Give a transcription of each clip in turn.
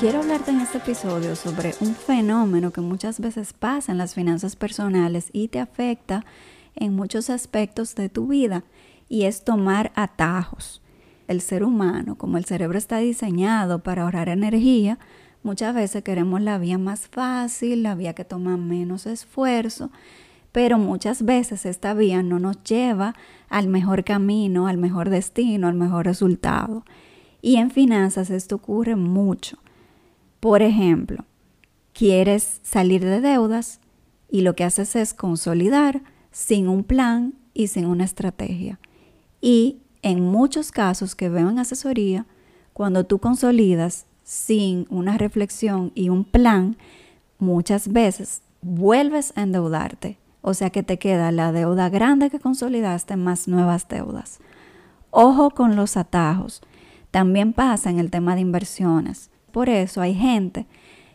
Quiero hablarte en este episodio sobre un fenómeno que muchas veces pasa en las finanzas personales y te afecta en muchos aspectos de tu vida y es tomar atajos. El ser humano, como el cerebro está diseñado para ahorrar energía, muchas veces queremos la vía más fácil, la vía que toma menos esfuerzo, pero muchas veces esta vía no nos lleva al mejor camino, al mejor destino, al mejor resultado. Y en finanzas esto ocurre mucho. Por ejemplo, quieres salir de deudas y lo que haces es consolidar sin un plan y sin una estrategia. Y en muchos casos que veo en asesoría, cuando tú consolidas sin una reflexión y un plan, muchas veces vuelves a endeudarte. O sea que te queda la deuda grande que consolidaste más nuevas deudas. Ojo con los atajos. También pasa en el tema de inversiones. Por eso hay gente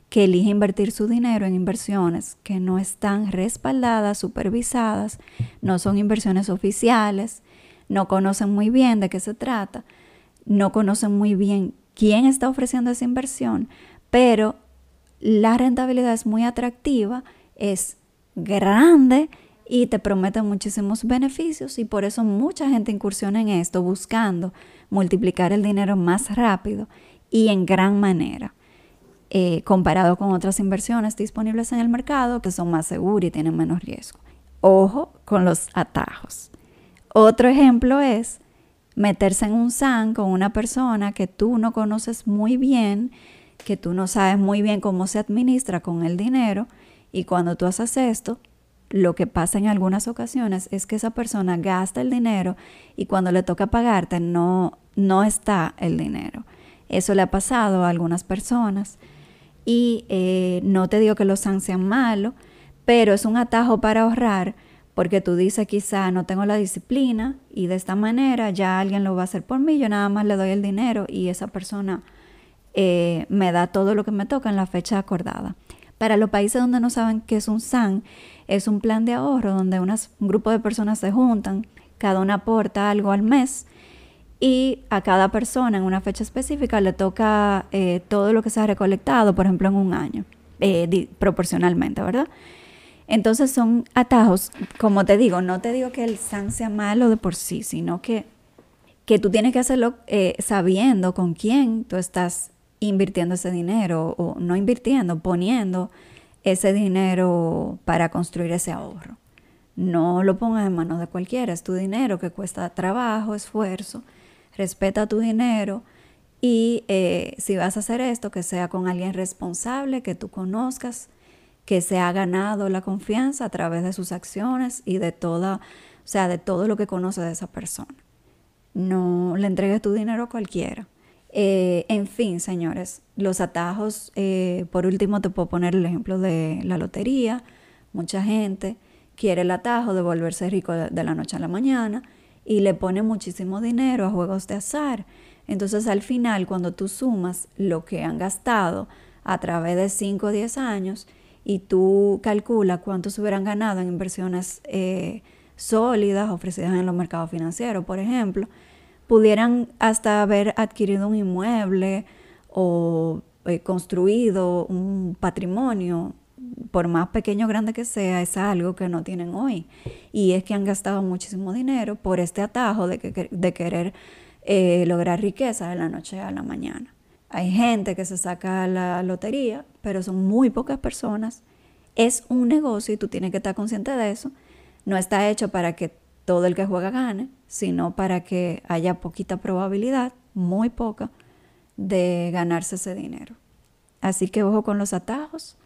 que elige invertir su dinero en inversiones que no están respaldadas, supervisadas, no son inversiones oficiales, no conocen muy bien de qué se trata, no conocen muy bien quién está ofreciendo esa inversión, pero la rentabilidad es muy atractiva, es grande y te promete muchísimos beneficios y por eso mucha gente incursiona en esto buscando multiplicar el dinero más rápido y en gran manera, eh, comparado con otras inversiones disponibles en el mercado que son más seguras y tienen menos riesgo. Ojo con los atajos. Otro ejemplo es meterse en un SAN con una persona que tú no conoces muy bien, que tú no sabes muy bien cómo se administra con el dinero y cuando tú haces esto, lo que pasa en algunas ocasiones es que esa persona gasta el dinero y cuando le toca pagarte no, no está el dinero. Eso le ha pasado a algunas personas. Y eh, no te digo que los SAN sean malos, pero es un atajo para ahorrar porque tú dices quizá no tengo la disciplina y de esta manera ya alguien lo va a hacer por mí, yo nada más le doy el dinero y esa persona eh, me da todo lo que me toca en la fecha acordada. Para los países donde no saben qué es un SAN, es un plan de ahorro donde un grupo de personas se juntan, cada una aporta algo al mes y a cada persona en una fecha específica le toca eh, todo lo que se ha recolectado, por ejemplo, en un año, eh, proporcionalmente, ¿verdad? Entonces son atajos, como te digo, no te digo que el SAN sea malo de por sí, sino que, que tú tienes que hacerlo eh, sabiendo con quién tú estás invirtiendo ese dinero o no invirtiendo, poniendo ese dinero para construir ese ahorro. No lo pongas en manos de cualquiera, es tu dinero que cuesta trabajo, esfuerzo respeta tu dinero y eh, si vas a hacer esto, que sea con alguien responsable, que tú conozcas, que se ha ganado la confianza a través de sus acciones y de toda, o sea, de todo lo que conoce de esa persona. No le entregues tu dinero a cualquiera. Eh, en fin, señores, los atajos, eh, por último te puedo poner el ejemplo de la lotería. Mucha gente quiere el atajo de volverse rico de la noche a la mañana y le pone muchísimo dinero a juegos de azar. Entonces al final, cuando tú sumas lo que han gastado a través de 5 o 10 años y tú calculas cuánto se hubieran ganado en inversiones eh, sólidas ofrecidas en los mercados financieros, por ejemplo, pudieran hasta haber adquirido un inmueble o eh, construido un patrimonio por más pequeño o grande que sea, es algo que no tienen hoy. Y es que han gastado muchísimo dinero por este atajo de, querer eh, lograr riqueza de la noche a la mañana. Hay gente que se saca la lotería, pero son muy pocas personas. Es un negocio y tú tienes que estar consciente de eso. No está hecho para que todo el que juega gane, sino para que haya poquita probabilidad, muy poca, de ganarse ese dinero. Así que ojo con los atajos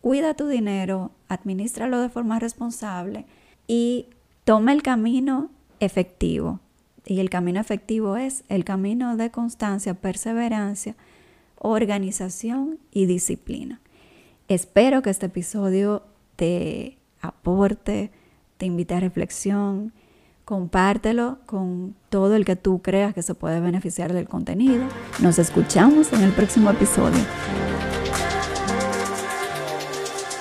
cuida tu dinero, administralo de forma responsable y toma el camino efectivo. Y el camino efectivo es el camino de constancia, perseverancia, organización y disciplina. Espero que este episodio te aporte, te invite a reflexión. Compártelo con todo el que tú creas que se puede beneficiar del contenido. Nos escuchamos en el próximo episodio.